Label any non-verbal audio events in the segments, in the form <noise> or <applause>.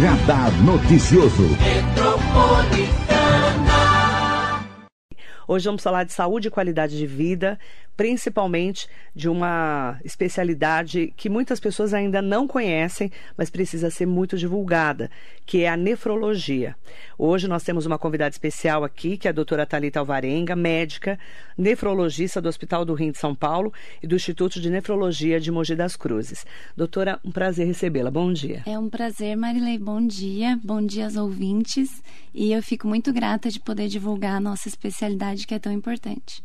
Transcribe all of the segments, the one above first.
Radar Noticioso. Hoje vamos falar de saúde e qualidade de vida, principalmente de uma especialidade que muitas pessoas ainda não conhecem, mas precisa ser muito divulgada, que é a nefrologia. Hoje nós temos uma convidada especial aqui, que é a doutora Thalita Alvarenga, médica, nefrologista do Hospital do Rim de São Paulo e do Instituto de Nefrologia de Mogi das Cruzes. Doutora, um prazer recebê-la. Bom dia. É um prazer, Marilei. Bom dia. Bom dia aos ouvintes. E eu fico muito grata de poder divulgar a nossa especialidade que é tão importante.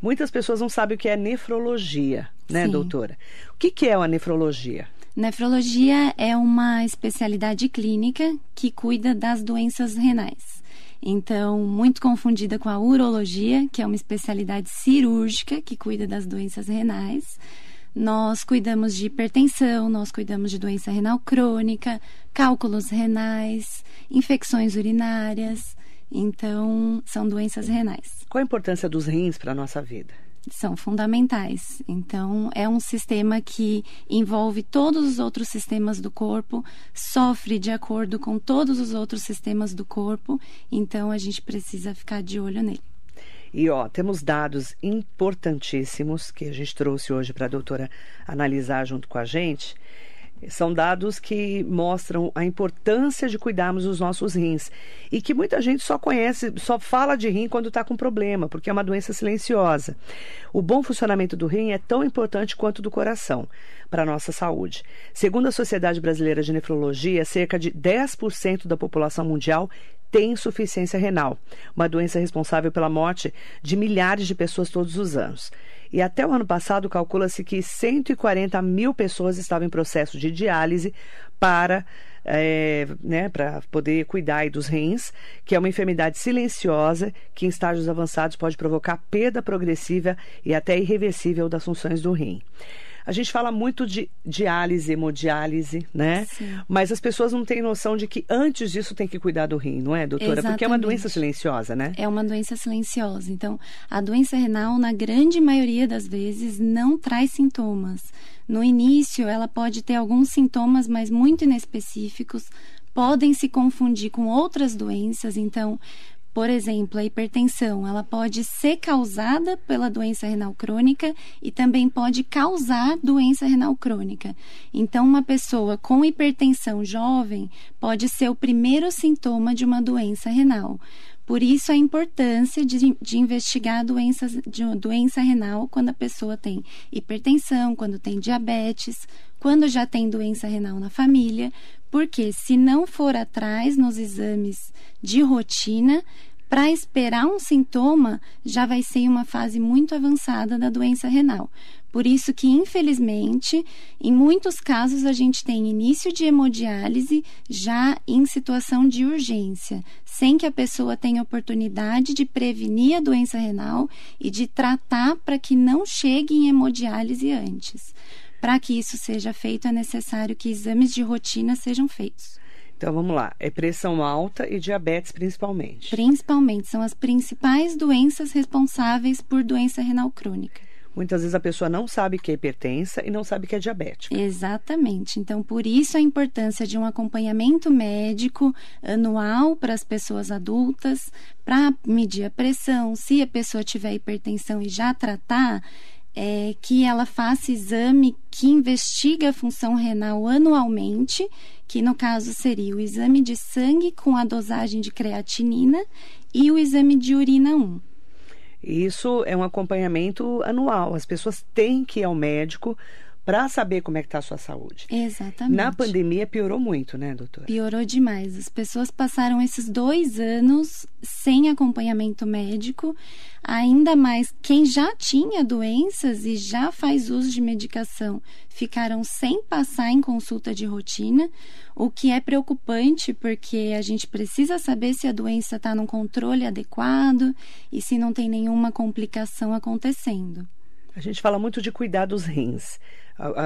Muitas pessoas não sabem o que é nefrologia, né, Sim. doutora? O que, que é a nefrologia? Nefrologia é uma especialidade clínica que cuida das doenças renais. Então, muito confundida com a urologia, que é uma especialidade cirúrgica que cuida das doenças renais. Nós cuidamos de hipertensão, nós cuidamos de doença renal crônica, cálculos renais, infecções urinárias. Então, são doenças renais. Qual a importância dos rins para a nossa vida? São fundamentais. Então, é um sistema que envolve todos os outros sistemas do corpo, sofre de acordo com todos os outros sistemas do corpo, então a gente precisa ficar de olho nele. E ó, temos dados importantíssimos que a gente trouxe hoje para a doutora analisar junto com a gente. São dados que mostram a importância de cuidarmos dos nossos rins. E que muita gente só conhece, só fala de rim quando está com problema, porque é uma doença silenciosa. O bom funcionamento do rim é tão importante quanto do coração para a nossa saúde. Segundo a Sociedade Brasileira de Nefrologia, cerca de 10% da população mundial tem insuficiência renal, uma doença responsável pela morte de milhares de pessoas todos os anos. E até o ano passado, calcula-se que 140 mil pessoas estavam em processo de diálise para é, né, para poder cuidar dos rins, que é uma enfermidade silenciosa que em estágios avançados pode provocar perda progressiva e até irreversível das funções do rim. A gente fala muito de diálise, hemodiálise, né? Sim. Mas as pessoas não têm noção de que antes disso tem que cuidar do rim, não é, doutora? Exatamente. Porque é uma doença silenciosa, né? É uma doença silenciosa. Então, a doença renal, na grande maioria das vezes, não traz sintomas. No início, ela pode ter alguns sintomas, mas muito inespecíficos, podem se confundir com outras doenças. Então, por exemplo, a hipertensão, ela pode ser causada pela doença renal crônica e também pode causar doença renal crônica. Então, uma pessoa com hipertensão jovem pode ser o primeiro sintoma de uma doença renal. Por isso a importância de, de investigar doenças, de doença renal quando a pessoa tem hipertensão, quando tem diabetes, quando já tem doença renal na família, porque se não for atrás nos exames de rotina, para esperar um sintoma, já vai ser uma fase muito avançada da doença renal. Por isso que, infelizmente, em muitos casos a gente tem início de hemodiálise já em situação de urgência, sem que a pessoa tenha oportunidade de prevenir a doença renal e de tratar para que não chegue em hemodiálise antes. Para que isso seja feito, é necessário que exames de rotina sejam feitos. Então vamos lá, é pressão alta e diabetes principalmente. Principalmente, são as principais doenças responsáveis por doença renal crônica. Muitas vezes a pessoa não sabe que é hipertensa e não sabe que é diabética. Exatamente. Então, por isso a importância de um acompanhamento médico anual para as pessoas adultas, para medir a pressão. Se a pessoa tiver hipertensão e já tratar, é, que ela faça exame que investiga a função renal anualmente, que no caso seria o exame de sangue com a dosagem de creatinina e o exame de urina 1. Isso é um acompanhamento anual. As pessoas têm que ir ao médico para saber como é que está a sua saúde. Exatamente. Na pandemia piorou muito, né, doutora? Piorou demais. As pessoas passaram esses dois anos sem acompanhamento médico, ainda mais quem já tinha doenças e já faz uso de medicação ficaram sem passar em consulta de rotina, o que é preocupante porque a gente precisa saber se a doença está num controle adequado e se não tem nenhuma complicação acontecendo. A gente fala muito de cuidar dos rins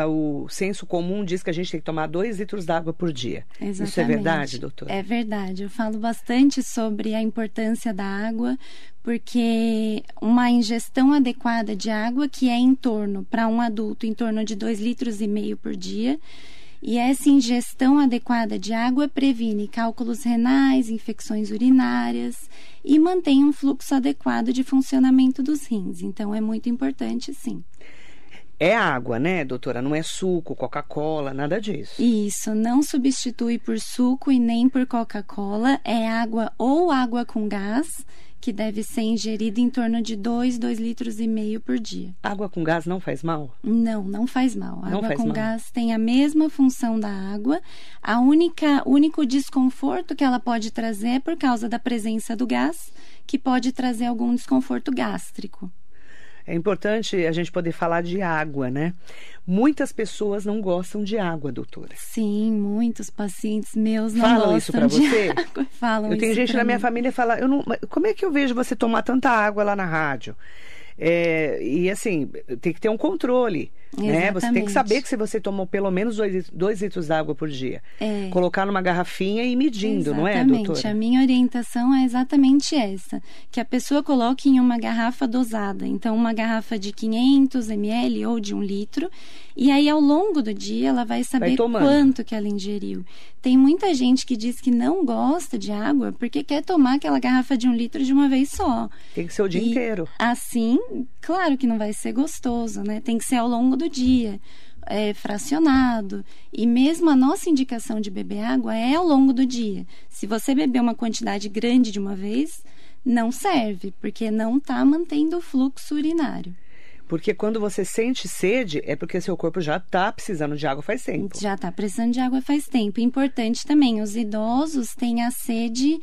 o senso comum diz que a gente tem que tomar dois litros d'água por dia. Exatamente. Isso é verdade, doutor? É verdade. Eu falo bastante sobre a importância da água, porque uma ingestão adequada de água, que é em torno, para um adulto, em torno de dois litros e meio por dia, E essa ingestão adequada de água previne cálculos renais, infecções urinárias e mantém um fluxo adequado de funcionamento dos rins. Então, é muito importante, sim. É água, né, doutora? Não é suco, Coca-Cola, nada disso. Isso, não substitui por suco e nem por Coca-Cola. É água ou água com gás, que deve ser ingerida em torno de 2, 2 litros e meio por dia. Água com gás não faz mal? Não, não faz mal. Não água com mal. gás tem a mesma função da água. A única, o único desconforto que ela pode trazer é por causa da presença do gás, que pode trazer algum desconforto gástrico. É importante a gente poder falar de água, né? Muitas pessoas não gostam de água, doutora. Sim, muitos pacientes meus não Falam gostam isso pra de você? água. <laughs> Falam Eu tenho gente na minha família fala, eu não, como é que eu vejo você tomar tanta água lá na rádio? É, e assim, tem que ter um controle. Né? Você tem que Exatamente. saber que se você tomou pelo menos dois, dois litros d'água por dia. É. Colocar numa garrafinha e ir medindo, não é, Exatamente. doutora? A minha orientação é exatamente essa, que a pessoa coloque em uma garrafa dosada, então uma garrafa de 500 ml ou de um litro, e aí ao longo do dia ela vai saber tomando. quanto que ela ingeriu. Tem muita gente que diz que não gosta de água porque quer tomar aquela garrafa de um litro de uma vez só. Tem que ser o dia E inteiro. Assim, claro que não vai ser gostoso, né? Tem que ser ao longo do dia, é, fracionado. E mesmo a nossa indicação de beber água é ao longo do dia. Se você beber uma quantidade grande de uma vez, não serve, porque não está mantendo o fluxo urinário. Porque quando você sente sede, é porque seu corpo já está precisando de água faz tempo. Já está precisando de água faz tempo. Importante também, os idosos têm a sede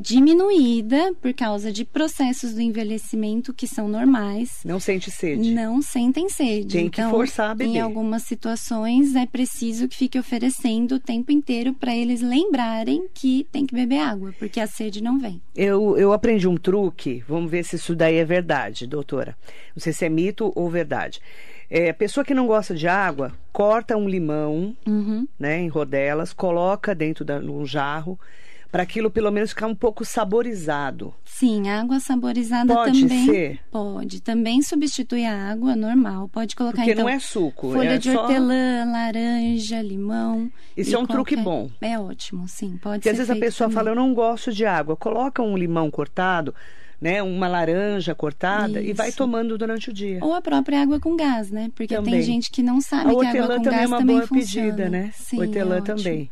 diminuída por causa de processos do envelhecimento que são normais. Não sente sede. Não sentem sede. Tem que então, forçar a beber. Em algumas situações é preciso que fique oferecendo o tempo inteiro para eles lembrarem que tem que beber água, porque a sede não vem. Eu, eu aprendi um truque, vamos ver se isso daí é verdade, doutora. Não sei se é mito ou verdade. É, pessoa que não gosta de água, corta um limão, Uhum. né, em rodelas, coloca dentro de um jarro, para aquilo pelo menos ficar um pouco saborizado. Sim, água saborizada Pode também ser? pode. Também substitui a água normal. Pode colocar Porque então não é suco, folha é de só- hortelã, laranja, limão. Isso é um truque bom. É ótimo, sim. Pode Porque ser às vezes a pessoa também. fala, eu não gosto de água. Coloca um limão cortado, né, uma laranja cortada e vai Isso. tomando durante o dia. Ou a própria água com gás, né? Porque Também. tem gente que não sabe A que a água com também é gás uma também boa funciona. pedida, né? Sim, hortelã é também.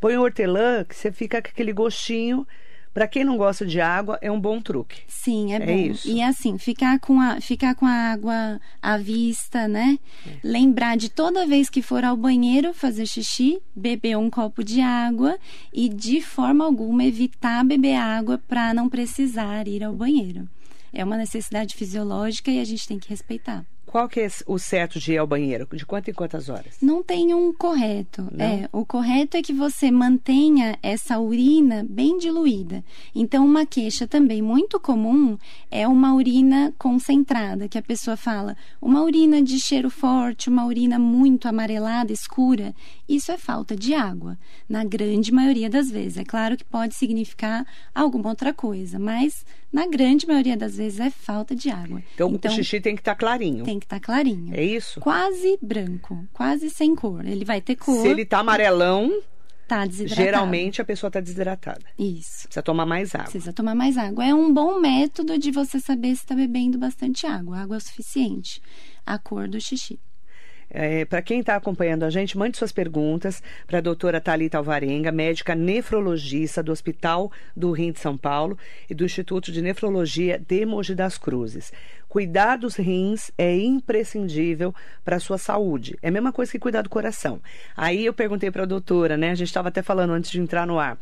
Põe o hortelã que você fica com aquele gostinho. Para quem não gosta de água, é um bom truque. Sim, é É bom. isso. E assim, ficar com, a, ficar com a água à vista, né? É. Lembrar de toda vez que for ao banheiro fazer xixi, beber um copo de água e de forma alguma evitar beber água para não precisar ir ao banheiro. É uma necessidade fisiológica e a gente tem que respeitar. Qual que é o certo de ir ao banheiro? De quanto em quantas horas? Não tem um correto. Não? É, o correto é que você mantenha essa urina bem diluída. Então, uma queixa também muito comum é uma urina concentrada, que a pessoa fala, uma urina de cheiro forte, uma urina muito amarelada, escura. Isso é falta de água, na grande maioria das vezes. É claro que pode significar alguma outra coisa, mas na grande maioria das vezes é falta de água. Então, o xixi tem que estar clarinho. tem que estar clarinho É isso? quase branco, quase sem cor. Ele vai ter cor, Se ele tá amarelão, tá desidratado. geralmente a pessoa tá desidratada. Isso. Precisa tomar mais água. Precisa tomar mais água. É um bom método de você saber se está bebendo bastante água. Água é o suficiente. A cor do xixi. É, para quem está acompanhando a gente, mande suas perguntas para a doutora Thalita Alvarenga, médica nefrologista do Hospital do Rim de São Paulo e do Instituto de Nefrologia de Mogi das Cruzes. Cuidar dos rins é imprescindível para a sua saúde. É a mesma coisa que cuidar do coração. Aí eu perguntei para a doutora, né? A gente estava até falando antes de entrar no ar.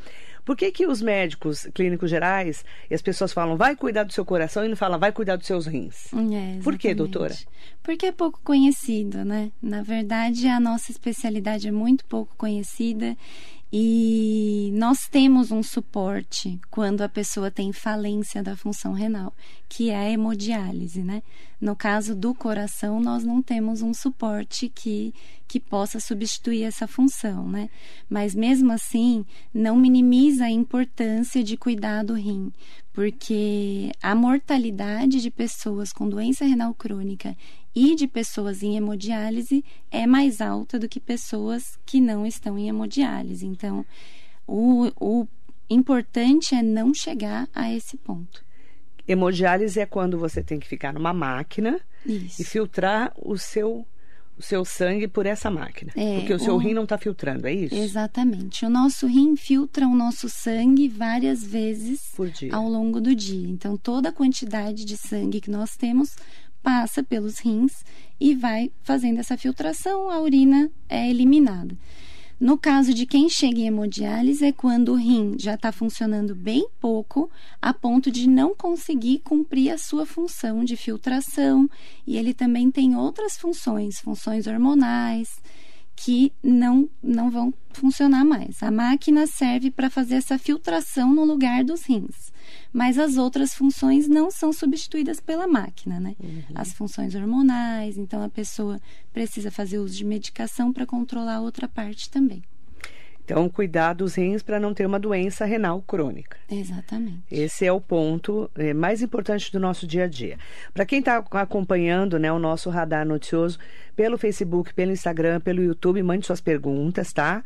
Por que, que os médicos clínicos gerais e as pessoas falam vai cuidar do seu coração e não falam vai cuidar dos seus rins? É, Por que, doutora? Porque é pouco conhecido, né? Na verdade, a nossa especialidade é muito pouco conhecida e nós temos um suporte quando a pessoa tem falência da função renal, que é a hemodiálise, né? No caso do coração, nós não temos um suporte que, que possa substituir essa função, né? Mas mesmo assim, não minimiza a importância de cuidar do rim, porque a mortalidade de pessoas com doença renal crônica e de pessoas em hemodiálise é mais alta do que pessoas que não estão em hemodiálise. Então, o, o importante é não chegar a esse ponto. Hemodiálise é quando você tem que ficar numa máquina Isso. e filtrar o seu o seu sangue por essa máquina. É, porque o seu o- rim não está filtrando, é isso? Exatamente. O nosso rim filtra o nosso sangue várias vezes Por dia. ao longo do dia. Então, toda a quantidade de sangue que nós temos passa pelos rins e vai fazendo essa filtração, a urina é eliminada. No caso de quem chega em hemodiálise, é quando o rim já está funcionando bem pouco, a ponto de não conseguir cumprir a sua função de filtração, e ele também tem outras funções, funções hormonais, que não, não vão funcionar mais. A máquina serve para fazer essa filtração no lugar dos rins, mas as outras funções não são substituídas pela máquina, né? As funções hormonais, então a pessoa precisa fazer uso de medicação para controlar a outra parte também. Então, cuidar dos rins para não ter uma doença renal crônica. Exatamente. Esse é o ponto eh, mais importante do nosso dia a dia. Para quem está acompanhando né, o nosso radar noticioso pelo Facebook, pelo Instagram, pelo YouTube, mande suas perguntas, tá?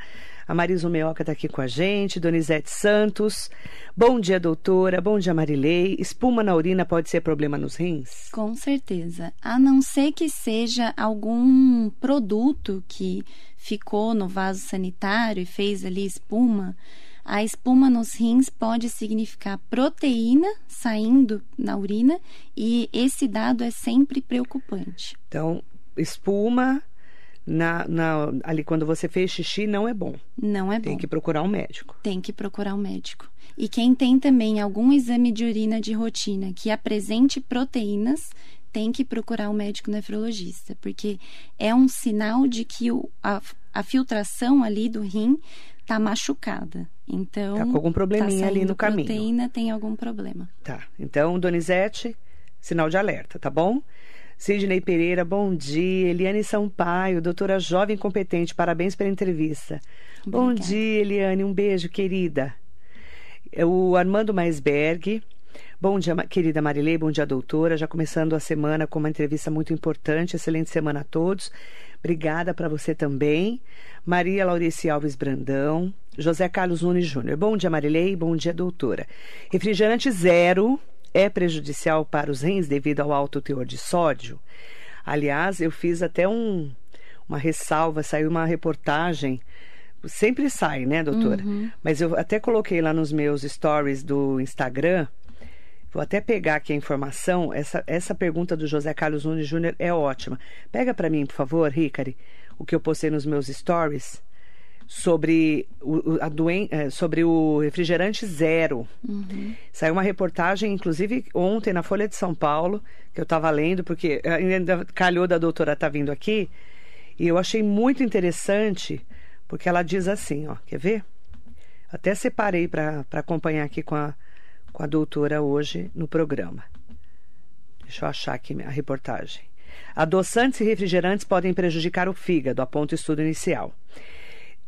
A Marisa Meoca está aqui com a gente, Donizete Santos. Bom dia, doutora. Bom dia, Marilei. Espuma na urina pode ser problema nos rins? Com certeza. A não ser que seja algum produto que ficou no vaso sanitário e fez ali espuma, a espuma nos rins pode significar proteína saindo na urina e esse dado é sempre preocupante. Então, espuma na, na- ali quando você fez xixi não é bom. Não é bom. Tem que procurar um médico. tem que procurar um médico. E quem tem também algum exame de urina de rotina que apresente proteínas, tem que procurar um médico nefrologista, porque é um sinal de que o- a, a filtração ali do rim está machucada. Então, Tá com algum probleminha tá ali no caminho. proteína, tem algum problema. Tá. Então, Donizete, sinal de alerta, tá bom? Sidney Pereira, bom dia. Eliane Sampaio, doutora jovem competente, parabéns pela entrevista. Bom Obrigada. dia, Eliane, um beijo, querida. É O Armando Maisberg, bom dia, querida Marilei, bom dia, doutora. Já começando a semana com uma entrevista muito importante. Excelente semana a todos. Obrigada para você também. Maria Laurice Alves Brandão, José Carlos Nunes Júnior. Bom dia, Marilei, bom dia, doutora. Refrigerante zero é prejudicial para os rins devido ao alto teor de sódio? Aliás, eu fiz até um, uma ressalva, saiu uma reportagem. Sempre sai, né, doutora? Mas eu até coloquei lá nos meus stories do Instagram. Vou até pegar aqui a informação. Essa, essa pergunta do José Carlos Nunes Júnior é ótima. Pega para mim, por favor, Ricari, o que eu postei nos meus stories sobre o, a doen eh, sobre o refrigerante zero. Saiu uma reportagem, inclusive ontem na Folha de São Paulo, que eu estava lendo, porque ainda calhou da doutora estar vindo aqui, e eu achei muito interessante, porque ela diz assim, ó, quer ver? Até separei para acompanhar aqui com a, com a doutora hoje no programa. Deixa eu achar aqui a reportagem. Adoçantes e refrigerantes podem prejudicar o fígado, aponta o estudo inicial.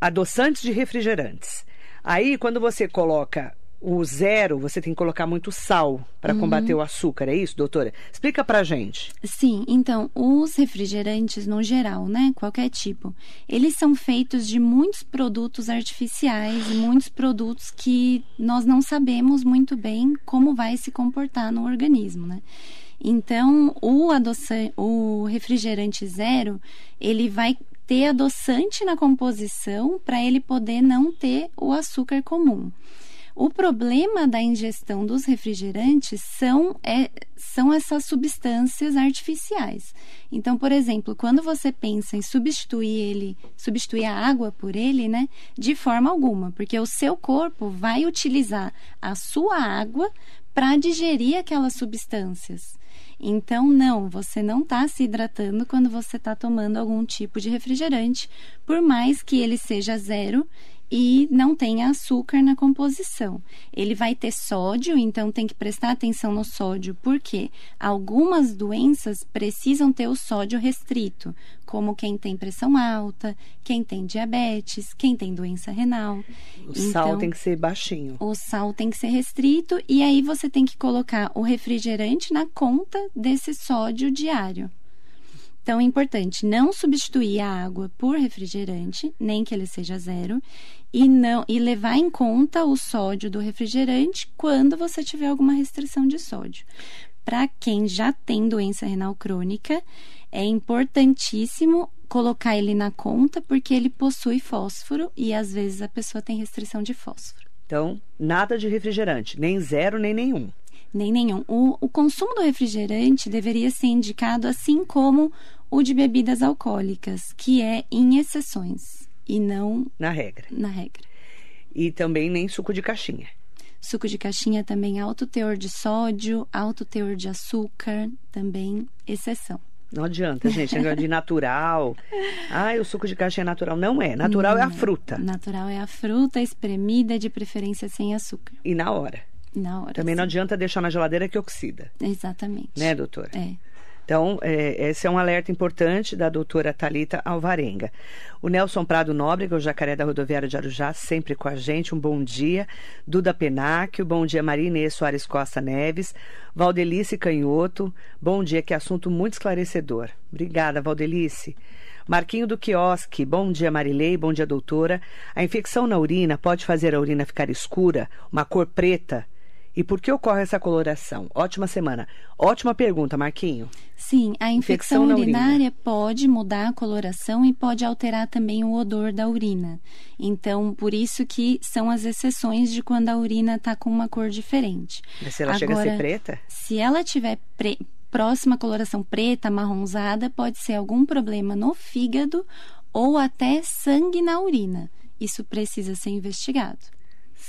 Adoçantes de refrigerantes. Aí, quando você coloca o zero, você tem que colocar muito sal para combater o açúcar, é isso, doutora? Explica pra gente. Sim, então, os refrigerantes no geral, né, qualquer tipo, eles são feitos de muitos produtos artificiais muitos produtos que nós não sabemos muito bem como vai se comportar no organismo, né? Então, o adoçante, o refrigerante zero, ele vai ter adoçante na composição para ele poder não ter o açúcar comum. O problema da ingestão dos refrigerantes são, é, são essas substâncias artificiais. Então, por exemplo, quando você pensa em substituir ele, substituir a água por ele, né? De forma alguma, porque o seu corpo vai utilizar a sua água para digerir aquelas substâncias. Então, não, você não está se hidratando quando você está tomando algum tipo de refrigerante, por mais que ele seja zero e não tem açúcar na composição. Ele vai ter sódio, então tem que prestar atenção no sódio, porque algumas doenças precisam ter o sódio restrito, como quem tem pressão alta, quem tem diabetes, quem tem doença renal. O então, sal tem que ser baixinho. O sal tem que ser restrito e aí você tem que colocar o refrigerante na conta desse sódio diário. Então é importante não substituir a água por refrigerante, nem que ele seja zero, e não e levar em conta o sódio do refrigerante quando você tiver alguma restrição de sódio. Para quem já tem doença renal crônica, é importantíssimo colocar ele na conta porque ele possui fósforo e às vezes a pessoa tem restrição de fósforo. Então, nada de refrigerante, nem zero, nem nenhum nem nenhum. O, o consumo do refrigerante deveria ser indicado assim como o de bebidas alcoólicas, que é em exceções e não na regra. Na regra. E também nem suco de caixinha. Suco de caixinha também alto teor de sódio, alto teor de açúcar, também exceção. Não adianta, gente, negócio de natural. <laughs> Ah, o suco de caixinha é natural. Não é. Natural não, é a fruta. Natural é a fruta espremida, de preferência sem açúcar. E na hora. Na hora. Também sim. não adianta deixar na geladeira que oxida. Exatamente. Né, doutora? É. Então, é, esse é um alerta importante da doutora Talita Alvarenga. O Nelson Prado Nóbrega, o jacaré da rodoviária de Arujá, sempre com a gente. Um bom dia. Duda Penáquio, bom dia Maria Inês Soares Costa Neves. Valdelice Canhoto, bom dia, que assunto muito esclarecedor. Obrigada, Valdelice. Marquinho do Quiosque, bom dia Marilei, bom dia doutora. A infecção na urina pode fazer a urina ficar escura, uma cor preta, e por que ocorre essa coloração? Ótima semana. Ótima pergunta, Marquinho. Sim, a infecção, infecção urinária pode mudar a coloração e pode alterar também o odor da urina. Então, por isso que são as exceções de quando a urina está com uma cor diferente. Mas se ela Agora, chega a ser preta? Se ela tiver pre próxima coloração preta, marronzada, pode ser algum problema no fígado ou até sangue na urina. Isso precisa ser investigado.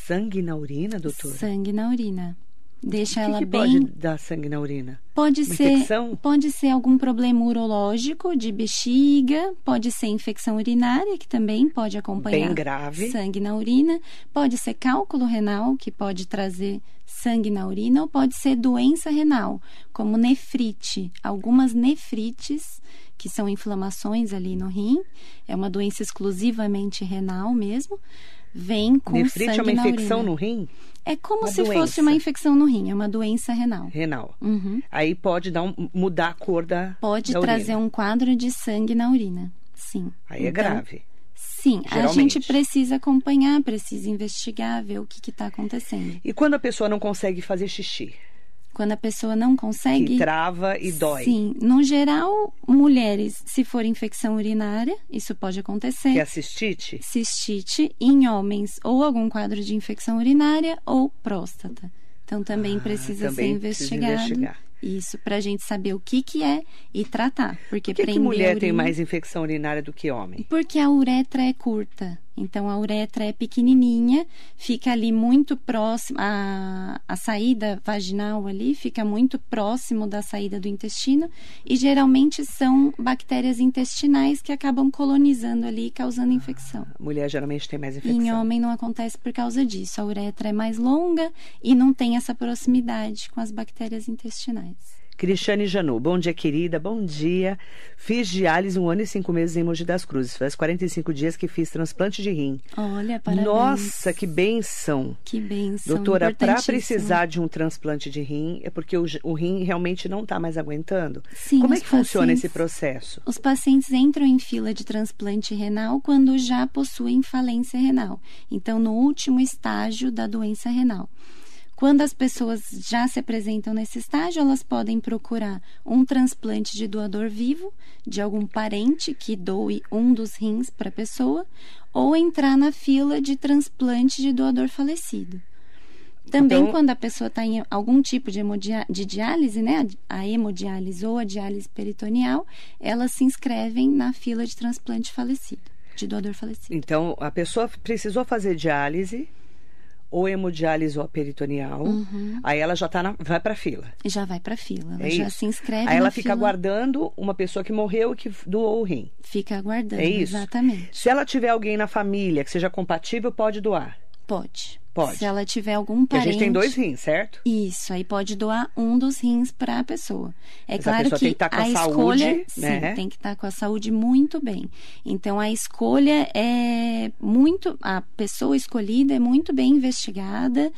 Sangue na urina, doutora? Sangue na urina. Deixa que ela que bem. Pode dar sangue na urina? Pode Uma ser. Infecção? Pode ser algum problema urológico, de bexiga, pode ser infecção urinária, que também pode acompanhar. Bem grave. Sangue na urina. Pode ser cálculo renal, que pode trazer sangue na urina, ou pode ser doença renal, como nefrite. Algumas nefrites, que são inflamações ali no rim, é uma doença exclusivamente renal mesmo vem com Nefrite sangue é uma infecção urina. no rim? É como Uma se doença. fosse uma infecção no rim, é uma doença renal. Renal. Uhum. Aí pode dar um, mudar a cor da Pode da trazer urina. um quadro de sangue na urina. Sim. Aí é Então, grave. Sim, a Geralmente. gente precisa acompanhar, precisa investigar, ver o que está acontecendo. E quando a pessoa não consegue fazer xixi? Quando a pessoa não consegue. Que trava e dói. Sim, no geral, mulheres, se for infecção urinária, isso pode acontecer. Que é a cistite? Cistite em homens, ou algum quadro de infecção urinária ou próstata. Então também Ah, precisa também ser precisa investigado. investigar. Isso, pra gente saber o que que é e tratar. Porque Por que, que a mulher tem urina- mais infecção urinária do que homem? Porque a uretra é curta. Então a uretra é pequenininha, fica ali muito próximo, a, a saída vaginal ali fica muito próximo da saída do intestino e geralmente são bactérias intestinais que acabam colonizando ali e causando infecção. Mulher geralmente tem mais infecção. Em homem não acontece por causa disso. A uretra é mais longa e não tem essa proximidade com as bactérias intestinais. Cristiane Janu, bom dia, querida, bom dia. Fiz diálise um ano e cinco meses em Mogi das Cruzes. Faz 45 dias que fiz transplante de rim. Olha, parabéns. Nossa, que benção. Que benção. Doutora, para precisar de um transplante de rim, é porque o, o rim realmente não está mais aguentando? Sim, Como é que funciona esse processo? Os pacientes entram em fila de transplante renal quando já possuem falência renal. Então, no último estágio da doença renal. Quando as pessoas já se apresentam nesse estágio, elas podem procurar um transplante de doador vivo, de algum parente que doe um dos rins para a pessoa, ou entrar na fila de transplante de doador falecido. Também Então- quando a pessoa está em algum tipo de, de diálise, né, a hemodiálise ou a diálise peritoneal, elas se inscrevem na fila de transplante falecido, de doador falecido. Então, a pessoa precisou fazer diálise ou hemodiálise ou a peritoneal, Uhum. aí ela já tá na, vai para fila. Já vai para fila, ela É já isso. se inscreve Aí ela fica fila, aguardando uma pessoa que morreu e que doou o rim. Fica aguardando, É isso? exatamente. Se ela tiver alguém na família que seja compatível, pode doar. Pode. Pode. Se ela tiver algum Porque a parente... gente tem dois rins, certo? Isso, aí pode doar um dos rins para a pessoa. É Mas a claro pessoa que tem que estar com a escolha, saúde, sim, né? tem que estar com a saúde muito bem. Então a escolha é muito, a pessoa escolhida é muito bem investigada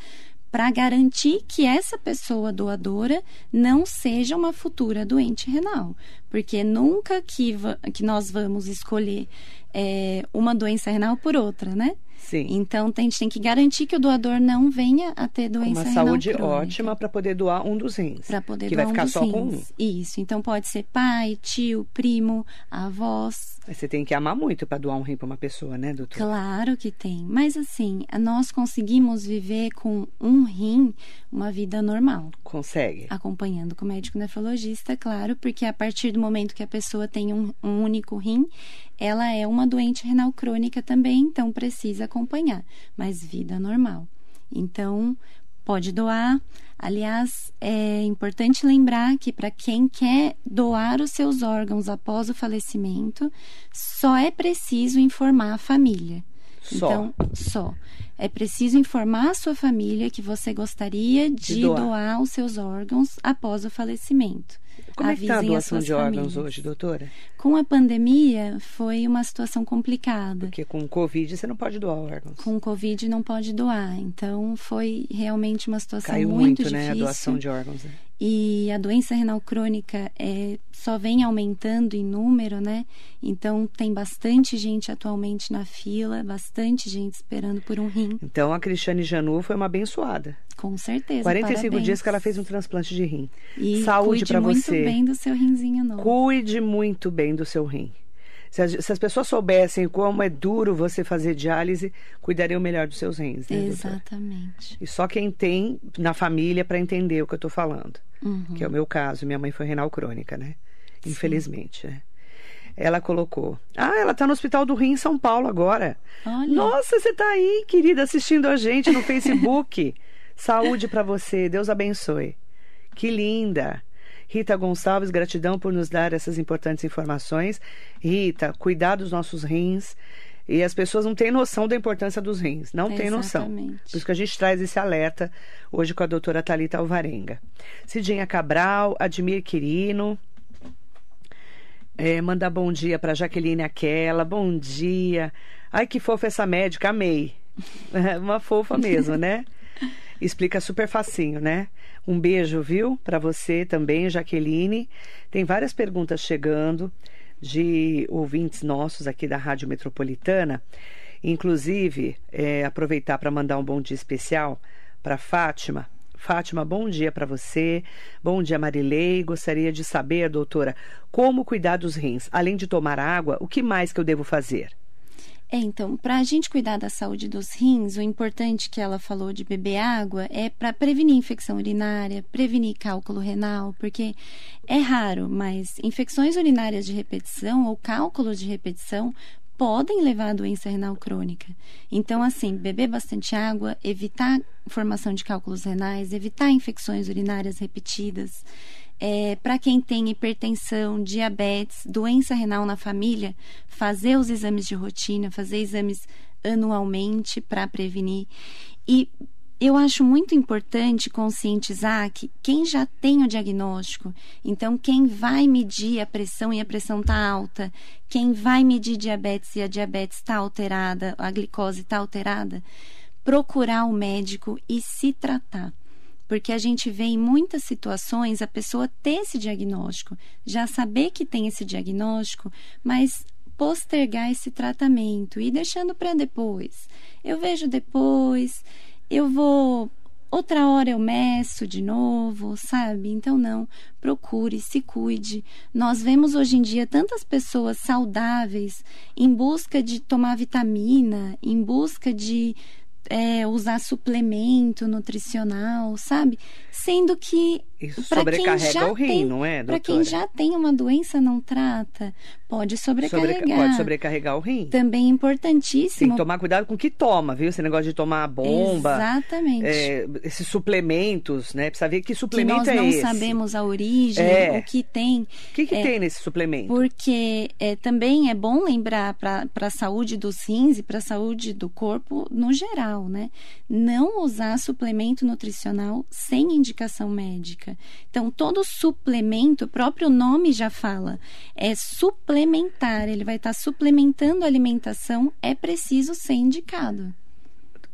para garantir que essa pessoa doadora não seja uma futura doente renal, porque nunca que, que nós vamos escolher é, uma doença renal por outra, né? Sim. Então tem- a gente tem que garantir que o doador não venha a ter doença uma saúde ótima para poder doar um dos rins. Para poder que doar vai um ficar dos só com um. rins. Isso. Então pode ser pai, tio, primo, avós. Mas você tem que amar muito para doar um rim para uma pessoa, né, doutor? Claro que tem. Mas assim, nós conseguimos viver com um rim uma vida normal. Consegue. Acompanhando com o médico nefrologista, claro, porque a partir do momento que a pessoa tem um, um único rim, ela é uma doente renal crônica também, então precisa acompanhar. Mas vida normal. Então, pode doar. Aliás, é importante lembrar que para quem quer doar os seus órgãos após o falecimento, só é preciso informar a família. Só. Então, só. É preciso informar a sua família que você gostaria de, doar. doar. os seus órgãos após o falecimento. Como é que está a doação de órgãos famílias. hoje, doutora? Com a pandemia, foi uma situação complicada. Porque com Covid você não pode doar órgãos. Com o Covid não pode doar. Então, foi realmente uma situação Caiu muito, muito, né, a difícil. doação de órgãos. né? E a doença renal crônica é, só vem aumentando em número, né? Então, tem bastante gente atualmente na fila, bastante gente esperando por um rim, Então a Cristiane Janu foi uma abençoada. com certeza. 45 parabéns. dias que ela fez um transplante de rim. E Saúde cuide para muito você. bem do seu rinzinho novo. Cuide muito bem do seu rim. Se as, se as pessoas soubessem como é duro você fazer diálise, cuidariam melhor dos seus rins, né, doutora? Exatamente. E só quem tem na família para entender o que eu estou falando. Uhum. Que é o meu caso. Minha mãe foi renal crônica, né? Infelizmente, né? Ela colocou. Ah, ela tá no Hospital do Rim em São Paulo agora. Olha. Nossa, você tá aí, querida, assistindo a gente no <laughs> Facebook. Saúde para você. Deus abençoe. Que linda. Rita Gonçalves, gratidão por nos dar essas importantes informações. Rita, cuidar dos nossos rins. E as pessoas não têm noção da importância dos rins. Não têm noção. Por isso que a gente traz esse alerta hoje com a doutora Talita Alvarenga. Cidinha Cabral, Admir Quirino. É, mandar bom dia para Jaqueline Aquela. Bom dia. Ai, que fofa essa médica, amei. É <laughs> uma fofa mesmo, né? <laughs> Explica super facinho, né? Um beijo, viu? Para você também, Jaqueline. Tem várias perguntas chegando de ouvintes nossos aqui da Rádio Metropolitana. Inclusive, é, aproveitar para mandar um bom dia especial para Fátima. Fátima, bom dia para você. Bom dia, Marilei. Gostaria de saber, doutora, como cuidar dos rins. Além de tomar água, o que mais que eu devo fazer? É, então, para a gente cuidar da saúde dos rins, o importante que ela falou de beber água é para prevenir infecção urinária, prevenir cálculo renal, porque é raro, mas infecções urinárias de repetição ou cálculos de repetição podem levar a doença renal crônica. Então, assim, beber bastante água, evitar formação de cálculos renais, evitar infecções urinárias repetidas. É, para quem tem hipertensão, diabetes, doença renal na família, fazer os exames de rotina, fazer exames anualmente para prevenir. E eu acho muito importante conscientizar que quem já tem o diagnóstico, então quem vai medir a pressão e a pressão está alta, quem vai medir diabetes e a diabetes está alterada, a glicose está alterada, procurar o médico e se tratar porque a gente vê em muitas situações a pessoa ter esse diagnóstico, já saber que tem esse diagnóstico, mas postergar esse tratamento e deixando para depois. Eu vejo depois, eu vou outra hora eu meço de novo, sabe? Então não, procure, se cuide. Nós vemos hoje em dia tantas pessoas saudáveis em busca de tomar vitamina, em busca de é, usar suplemento nutricional, sabe? Sendo que Isso Pra sobrecarrega o rim, tem- não é, Para quem já tem uma doença não trata, pode sobrecarregar. Sobreca- Pode sobrecarregar o rim. Também é Tem importantíssimo. que tomar cuidado com o que toma, viu? Esse negócio de tomar bomba, Exatamente. é, esses suplementos, né? Precisa ver que que suplemento nós é não esse. sabemos a origem, É. o que tem. O que, que É, tem nesse suplemento? Porque é, também é bom lembrar para a saúde dos rins e para a saúde do corpo no geral, né? Não usar suplemento nutricional sem indicação médica. Então, todo suplemento, o próprio nome já fala, é suplementar, ele vai estar suplementando a alimentação, é preciso ser indicado.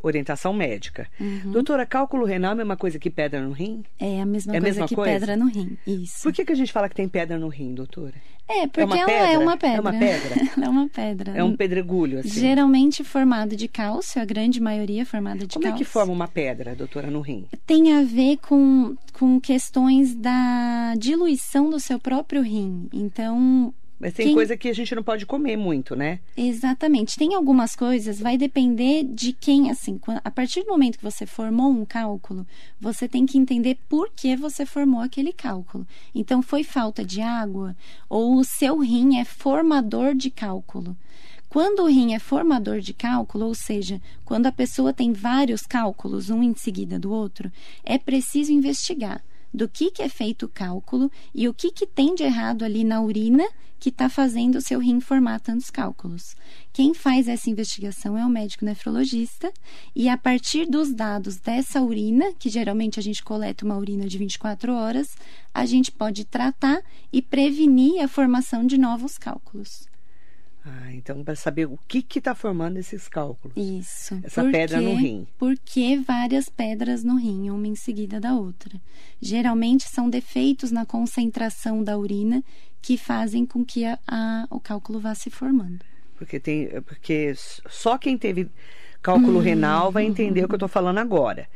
Orientação médica. Uhum. Doutora, cálculo renal é a mesma coisa que pedra no rim? É a mesma É a coisa mesma que coisa? pedra no rim. Isso. Por que, que a gente fala que tem pedra no rim, doutora? É, porque uma ela pedra? é uma É pedra. uma pedra? <laughs> ela é uma pedra. É um pedregulho, assim. Geralmente formado de cálcio, a grande maioria é formada de Como é cálcio. que forma uma pedra, doutora, no rim? Tem a ver com, com questões da diluição do seu próprio rim. Então, Mas tem Quem- coisa que a gente não pode comer muito, né? exatamente. Tem algumas coisas, vai depender de quem, assim, a partir do momento que você formou um cálculo, você tem que entender por que você formou aquele cálculo. Então, foi falta de água ou o seu rim é formador de cálculo. Quando o rim é formador de cálculo, ou seja, quando a pessoa tem vários cálculos, um em seguida do outro, é preciso investigar do que, que é feito o cálculo e o que, que tem de errado ali na urina que está fazendo o seu rim formar tantos cálculos. Quem faz essa investigação é o médico nefrologista e a partir dos dados dessa urina, que geralmente a gente coleta uma urina de 24 horas, a gente pode tratar e prevenir a formação de novos cálculos. Ah, então para saber o que que está formando esses cálculos. Isso. Essa Por pedra no rim. Por que várias pedras no rim, uma em seguida da outra? Geralmente são defeitos na concentração da urina que fazem com que a- a- o cálculo vá se formando. Porque tem, porque só quem teve cálculo Uhum. renal vai entender o que eu estou falando agora.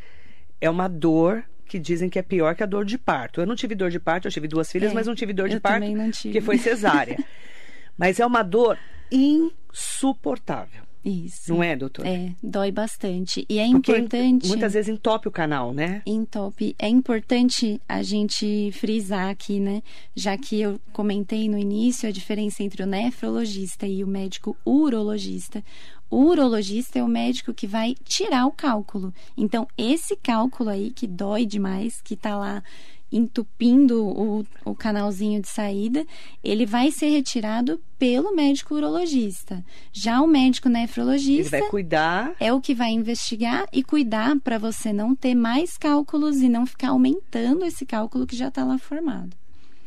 É uma dor que dizem que é pior que a dor de parto. Eu não tive dor de parto, eu tive duas filhas, É, mas não tive dor de parto também não tive. que foi cesárea. <laughs> mas é uma dor insuportável, Isso. não é, doutora? É, dói bastante. E é Porque importante. muitas vezes entope o canal, né? Entope. É importante a gente frisar aqui, né? Já que eu comentei no início a diferença entre o nefrologista e o médico urologista. O urologista é o médico que vai tirar o cálculo. Então, esse cálculo aí que dói demais, que tá lá entupindo o, o canalzinho de saída, ele vai ser retirado pelo médico urologista. Já o médico Ele nefrologista vai cuidar. é o que vai investigar e cuidar para você não ter mais cálculos e não ficar aumentando esse cálculo que já está lá formado.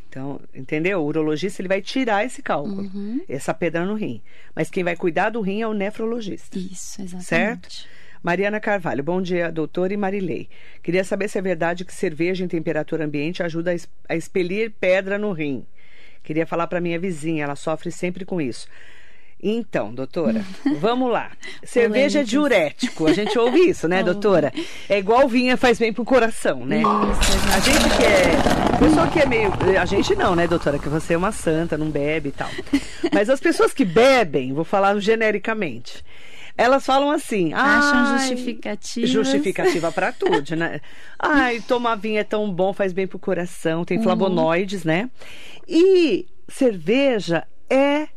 Então, entendeu? O urologista ele vai tirar esse cálculo, Uhum. essa pedra no rim. Mas quem vai cuidar do rim é o nefrologista. Isso, exatamente. Certo? Mariana Carvalho, bom dia, doutora e Marilei. Queria saber se é verdade que cerveja em temperatura ambiente ajuda a expelir pedra no rim. Queria falar para minha vizinha, ela sofre sempre com isso. Então, doutora, <laughs> vamos lá. Cerveja é diurético. A gente ouve isso, né, <laughs> doutora? É igual vinho faz bem pro coração, né? Isso, A gente que é. Pessoa que é meio. A gente não, né, doutora? Que você é uma santa, não bebe e tal. <laughs> Mas as pessoas que bebem, vou falar genericamente, elas falam assim. Acham "Ai, justificativas." Justificativa pra tudo, né? <laughs> Ai, tomar vinho é tão bom, faz bem pro coração, Uhum. tem flavonoides, né? E cerveja é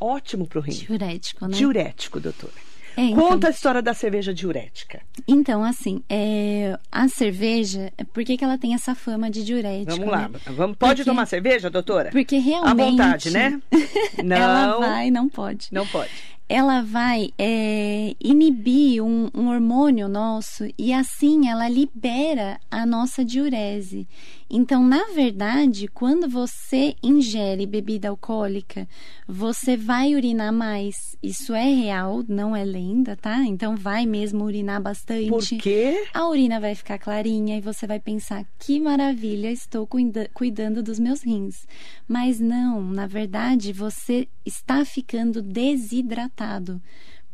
ótimo pro rim. Diurético, né? Diurético, doutora. É, então- Conta a história da cerveja diurética. Então, assim, é, a cerveja, por que, que ela tem essa fama de diurético? Vamos lá. né? Vamos, pode Porque- tomar cerveja, doutora? Porque realmente. À vontade, né? <laughs> Não. Ela vai, não pode. Não pode. Ela vai é, inibir um, um hormônio nosso e assim ela libera a nossa diurese. Então, na verdade, quando você ingere bebida alcoólica, você vai urinar mais. Isso é real, não é lenda, tá? Então, vai mesmo urinar bastante. Por quê? A urina vai ficar clarinha e você vai pensar: que maravilha, estou cuida- cuidando dos meus rins. Mas não, na verdade, você está ficando desidratado.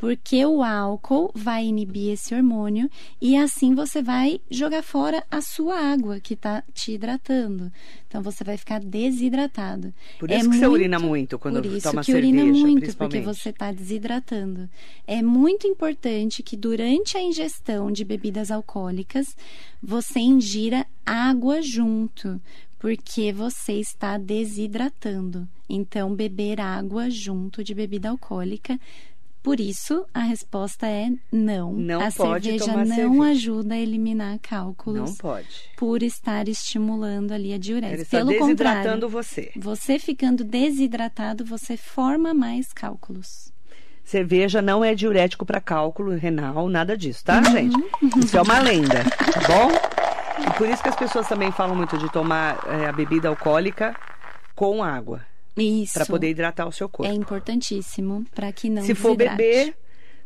Porque o álcool vai inibir esse hormônio e assim você vai jogar fora a sua água que está te hidratando. Então você vai ficar desidratado. Por isso é que muito, você urina muito quando por isso toma que cerveja, urina muito, porque você está desidratando. É muito importante que durante a ingestão de bebidas alcoólicas você ingira água junto, porque você está desidratando. Então, beber água junto de bebida alcoólica. Por isso, a resposta é não. Não a pode cerveja tomar não cerveja. ajuda a eliminar cálculos. Não pode. Por estar estimulando ali a diurese. Ele está Pelo desidratando contrário, você. você ficando desidratado, você forma mais cálculos. Cerveja não é diurético para cálculo renal, nada disso, tá, Uhum. gente? Isso é uma lenda, tá bom? E por isso que as pessoas também falam muito de tomar é, a bebida alcoólica com água, Isso. para poder hidratar o seu corpo. É importantíssimo para que não Se for beber,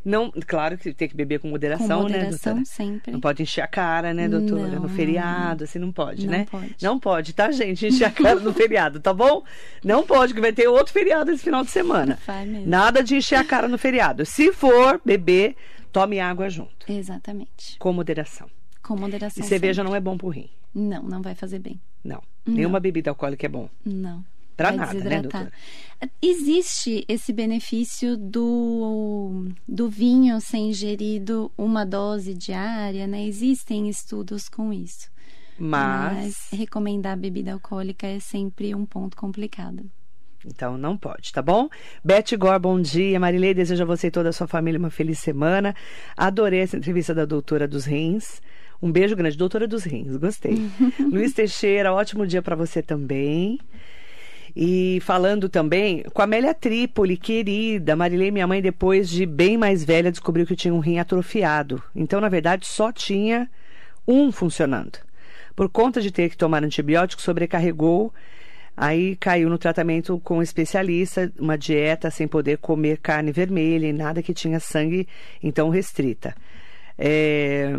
não, claro que tem que beber com moderação, com né, moderação doutora? sempre. Não pode encher a cara, né, doutora? Não, no feriado, assim, não pode, Não né? pode. Não pode, tá, gente? Encher a cara no feriado, tá bom? Não pode, que vai ter outro feriado esse final de semana. Vai mesmo. Nada de encher a cara no feriado. Se for beber, tome água junto, Exatamente. com moderação. Com moderação. E cerveja sempre. não é bom pro rim. Não, não vai fazer bem. Não. Nenhuma bebida alcoólica é bom. Não. Pra Vai nada, né, desidratar. doutora? Existe esse benefício do, do vinho ser ingerido uma dose diária, né? Existem estudos com isso. Mas, recomendar bebida alcoólica é sempre um ponto complicado. então não pode, tá bom? Beth Gor, bom dia. Marilei, desejo a você e toda a sua família uma feliz semana. Adorei essa entrevista da doutora dos rins. Um beijo grande, doutora dos rins, gostei. <laughs> Luiz Teixeira, ótimo dia para você também. E falando também com a Amélia Trípoli, querida. Marilei, minha mãe, depois de bem mais velha, descobriu que tinha um rim atrofiado. Então, na verdade, só tinha um funcionando. Por conta de ter que tomar antibiótico, sobrecarregou. Aí caiu no tratamento com um especialista, uma dieta sem poder comer carne vermelha e nada que tinha sangue, então restrita. É,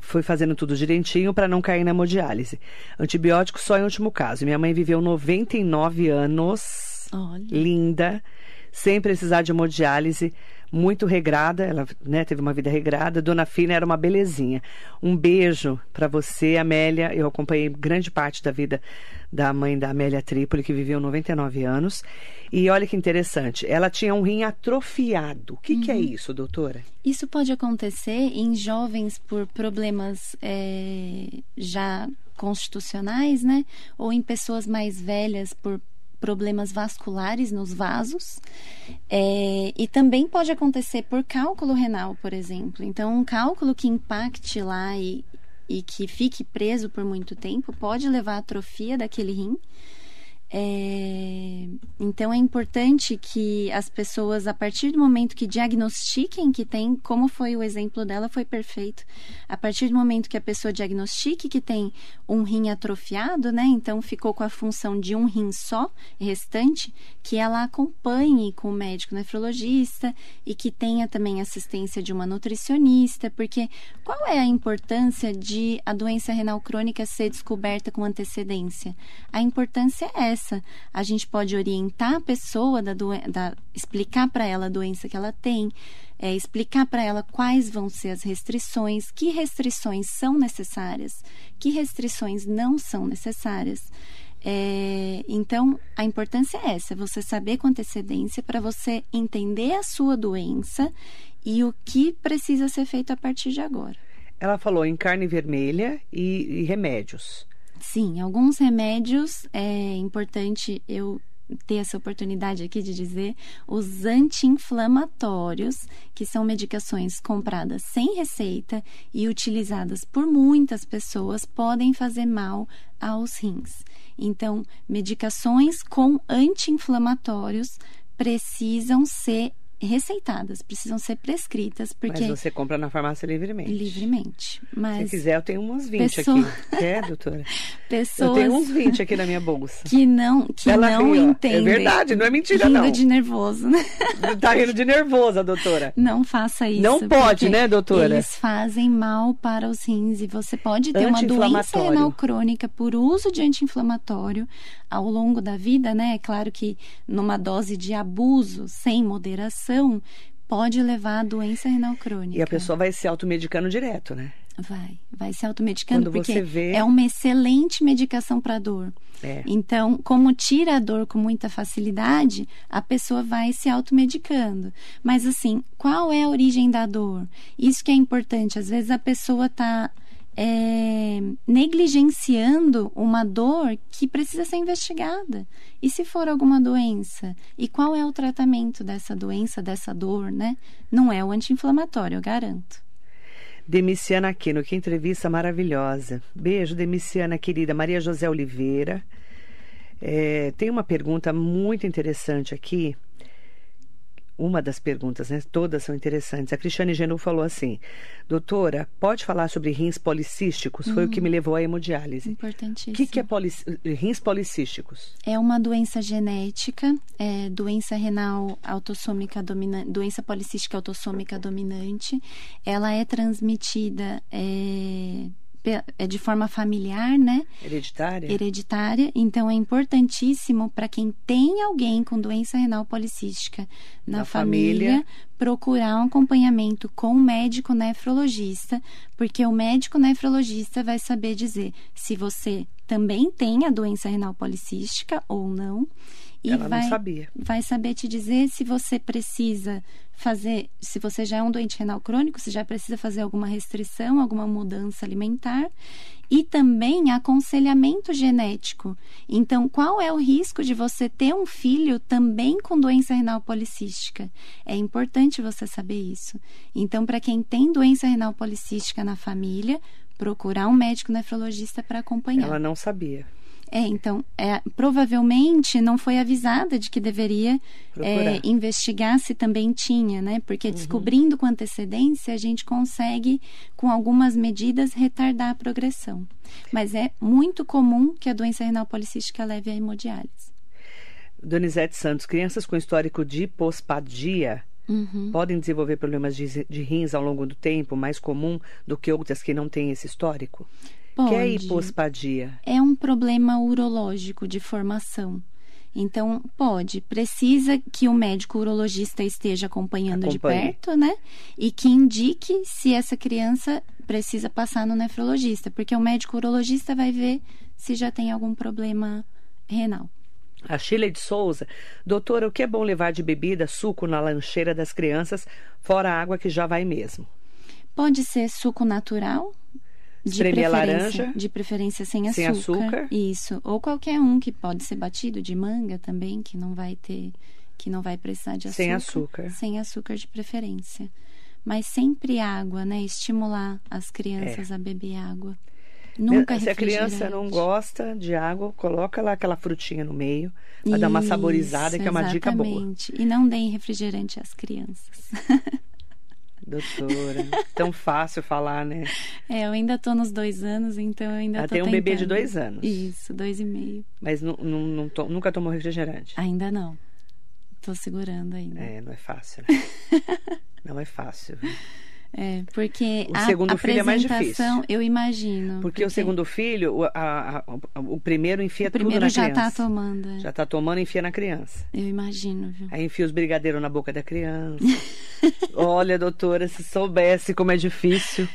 foi fazendo tudo direitinho para não cair na hemodiálise. Antibiótico só em último caso. Minha mãe viveu 99 anos, Olha. linda, sem precisar de hemodiálise, muito regrada, ela né, teve uma vida regrada. Dona Fina era uma belezinha. Um beijo para você, Amélia. Eu acompanhei grande parte da vida da mãe da Amélia Trípoli, que viveu 99 anos. E olha que interessante, ela tinha um rim atrofiado. O que, que é isso, doutora? Isso pode acontecer em jovens por problemas é, já constitucionais, né? Ou em pessoas mais velhas por problemas vasculares nos vasos. É, e também pode acontecer por cálculo renal, por exemplo. Então, um cálculo que impacte lá e, e que fique preso por muito tempo pode levar à atrofia daquele rim. É, então é importante que as pessoas, a partir do momento que diagnostiquem que tem, como foi o exemplo dela, foi perfeito. A partir do momento que a pessoa diagnostique que tem um rim atrofiado, né? Então ficou com a função de um rim só restante, que ela acompanhe com o médico nefrologista e que tenha também assistência de uma nutricionista, porque qual é a importância de a doença renal crônica ser descoberta com antecedência? A importância é essa. A gente pode orientar a pessoa da, da explicar para ela a doença que ela tem, é, explicar para ela quais vão ser as restrições, que restrições são necessárias, que restrições não são necessárias. É, então, a importância é essa: você saber com antecedência para você entender a sua doença e o que precisa ser feito a partir de agora. Ela falou em carne vermelha e, e remédios. Sim, alguns remédios é importante eu ter essa oportunidade aqui de dizer os anti-inflamatórios, que são medicações compradas sem receita e utilizadas por muitas pessoas, podem fazer mal aos rins. Então, medicações com anti-inflamatórios precisam ser receitadas, precisam ser prescritas, porque Mas você compra na farmácia livremente. livremente. Mas Se quiser, eu tenho uns 20 Pessoa- aqui. Quer, doutora? pessoas <laughs> Eu tenho uns 20 aqui na minha bolsa. que não que Ela não ri, ó. É entendem. verdade, não é mentira, rindo não. de nervoso, né? <laughs> Tá rindo de nervosa, doutora. Não faça isso. Não pode, né, doutora? Eles fazem mal para os rins e você pode ter uma doença renal crônica por uso de anti-inflamatório ao longo da vida, né? É claro que numa dose de abuso, sem moderação, pode levar a doença renal crônica. E a pessoa vai se automedicando direto, né? Vai, vai se automedicando Quando porque você vê- é uma excelente medicação para dor. É. Então, como tira a dor com muita facilidade, a pessoa vai se automedicando. Mas assim, qual é a origem da dor? Isso que é importante. Às vezes a pessoa está negligenciando uma dor que precisa ser investigada. E se for alguma doença? E qual é o tratamento dessa doença, dessa dor, né? Não é o anti-inflamatório, eu garanto. Demiciana Aquino, que entrevista maravilhosa. Beijo, Demiciana, querida. Maria José Oliveira. É, tem uma pergunta muito interessante aqui. Uma das perguntas, né? Todas são interessantes. A Cristiane Genu falou assim: Doutora, pode falar sobre rins policísticos? Foi o que me levou à hemodiálise. Importantíssimo. O que, que é polic... rins policísticos? É uma doença genética, é doença renal autossômica dominante, doença policística autossômica dominante. Ela é transmitida é, é de forma familiar, né? Hereditária? Hereditária. Então é importantíssimo para quem tem alguém com doença renal policística na, Na família, família. procurar um acompanhamento com o médico nefrologista, porque o médico nefrologista vai saber dizer se você também tem a doença renal policística ou não. E Ela vai, não sabia. vai saber te dizer se você precisa fazer, se você já é um doente renal crônico, se já precisa fazer alguma restrição, alguma mudança alimentar e também aconselhamento genético. Então, qual é o risco de você ter um filho também com doença renal policística? É importante você saber isso. Então, para quem tem doença renal policística na família, procurar um médico nefrologista para acompanhar. Ela não sabia. É, então, é, provavelmente não foi avisada de que deveria é, investigar se também tinha, né? Porque descobrindo com antecedência, a gente consegue, com algumas medidas, retardar a progressão. Mas é muito comum que a doença renal policística leve à hemodiálise. Donizete Santos, crianças com histórico de hipospadia Uhum. podem desenvolver problemas de, de rins ao longo do tempo, mais comum do que outras que não têm esse histórico? Pode. Que é hipospadia? é um problema urológico de formação. Então, pode, precisa que o médico urologista esteja acompanhando de Acompanhe. perto, né? E que indique se essa criança precisa passar no nefrologista, porque o médico urologista vai ver se já tem algum problema renal. A Sheila de Souza, doutora, o que é bom levar de bebida, suco na lancheira das crianças, fora a água que já vai mesmo? Pode ser suco natural, de Espremer a laranja. de preferência sem Sem açúcar. açúcar. Isso, ou qualquer um que pode ser batido de manga também, que não vai ter, que não vai precisar de açúcar. Sem açúcar. Sem açúcar de preferência. Mas sempre água, né? Estimular as É. crianças a beber água. Nunca Se a criança não gosta de água, coloca lá aquela frutinha no meio, para dar uma saborizada, que é uma dica boa. exatamente. E não deem refrigerante às crianças. <laughs> Doutora, tão fácil falar, né? É, eu ainda tô nos dois anos, então eu ainda Ela tô tem um bebê de tentando. dois anos. Isso, dois e meio. Mas nu- não to- nunca tomou refrigerante. Ainda não. Tô segurando ainda. É, não é fácil. né? <laughs> não é fácil. É, porque O a segundo filho é mais apresentação, difícil. eu imagino. Porque, o segundo filho, o, a- a- o primeiro enfia o tudo primeiro na já criança. tá tomando. é. Já tá tomando e enfia na criança. Eu imagino, viu? Aí enfia os brigadeiros na boca da criança. <laughs> Olha, doutora, se soubesse como é difícil.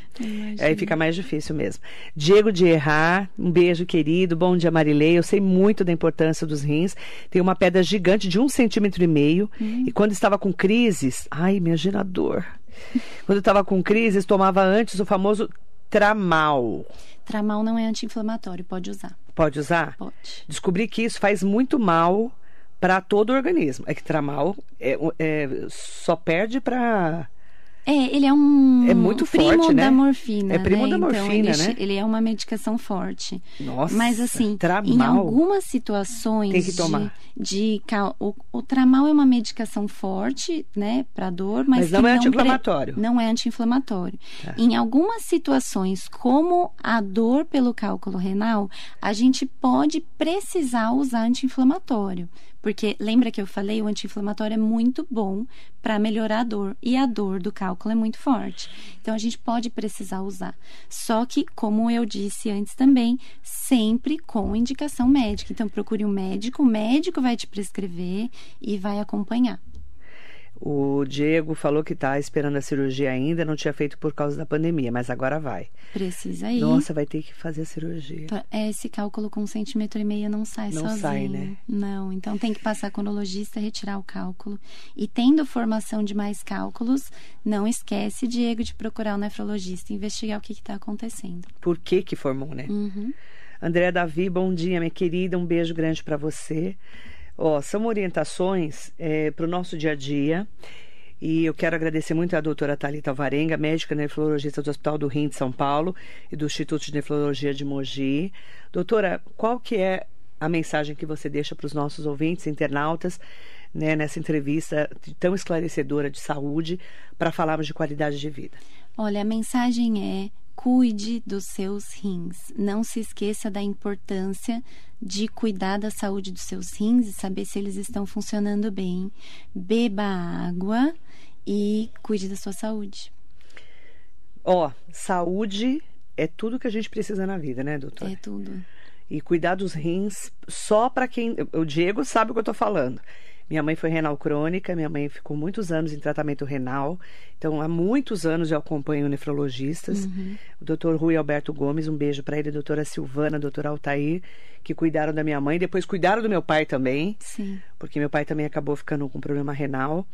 Aí fica mais difícil mesmo. Diego de Errar, um beijo querido. Bom dia, Marilei. Eu sei muito da importância dos rins. Tem uma pedra gigante de um centímetro e meio. Hum. E quando estava com crises, ai, minha gerador. <laughs> Quando eu estava com crises, tomava antes o famoso tramal. Tramal não é anti-inflamatório, pode usar. Pode usar? Pode. Descobri que isso faz muito mal para todo o organismo. É que tramal é, é- só perde para É, ele é um É muito primo forte, né? da morfina. É primo né? da Então, morfina, ele, né? Ele é uma medicação forte. Nossa, Mas assim, em tramal. algumas situações Tem que de- tomar. de, cal- o, o tramal é uma medicação forte, né, para dor, mas, Mas não é anti-inflamatório. Não é anti-inflamatório. Tá. Em algumas situações, como a dor pelo cálculo renal, a gente pode precisar usar anti-inflamatório. Porque lembra que eu falei, o anti-inflamatório é muito bom para melhorar a dor. E a dor do cálculo é muito forte. Então a gente pode precisar usar. Só que, como eu disse antes também, sempre com indicação médica. Então procure um médico, o médico vai te prescrever e vai acompanhar. O Diego falou que está esperando a cirurgia ainda, não tinha feito por causa da pandemia, mas agora vai. Precisa ir. Nossa, vai ter que fazer a cirurgia. É, esse cálculo com um centímetro e meio não sai não sozinho. Não sai, né? Não, então tem que passar com o urologista, retirar o cálculo. E tendo formação de mais cálculos, não esquece, Diego, de procurar o nefrologista, investigar o que está acontecendo. Por que que formou, né? Uhum. André Davi, bom dia, minha querida, um beijo grande para você. Ó, são orientações é, para o nosso dia a dia. E eu quero agradecer muito à doutora Thalita Alvarenga, médica nefrologista do Hospital do Rim de São Paulo e do Instituto de Nefrologia de Mogi. Doutora, qual que é a mensagem que você deixa para os nossos ouvintes, internautas, né, nessa entrevista tão esclarecedora de saúde, para falarmos de qualidade de vida? Olha, a mensagem é cuide dos seus rins. Não se esqueça da importância de cuidar da saúde dos seus rins e saber se eles estão funcionando bem. Beba água e cuide da sua saúde. Ó, oh, saúde é tudo que a gente precisa na vida, né, doutor? É tudo. E cuidar dos rins só para quem. O Diego sabe o que eu tô falando. Minha mãe foi renal crônica, minha mãe ficou muitos anos em tratamento renal. Então, há muitos anos eu acompanho nefrologistas. Uhum. O doutor Rui Alberto Gomes, um beijo para ele, a doutora Silvana, a doutora Altair, que cuidaram da minha mãe. Depois cuidaram do meu pai também. Sim. Porque meu pai também acabou ficando com problema renal.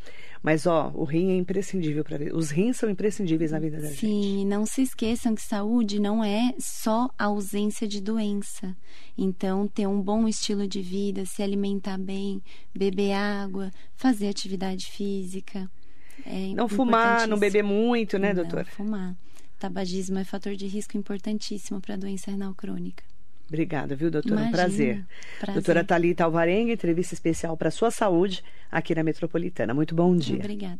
Mas, ó, o rim é imprescindível para Os rins são imprescindíveis na vida da Sim, gente. Sim, não se esqueçam que saúde não é só a ausência de doença. Então, ter um bom estilo de vida, se alimentar bem, beber água, fazer atividade física. É não fumar, não beber muito, né, doutora? Não fumar. Tabagismo é fator de risco importantíssimo para a doença renal crônica. Obrigada, viu, doutora? Imagina, um prazer. prazer. Doutora Thalita Alvarenga, entrevista especial para sua saúde aqui na Metropolitana. Muito bom dia. Obrigada.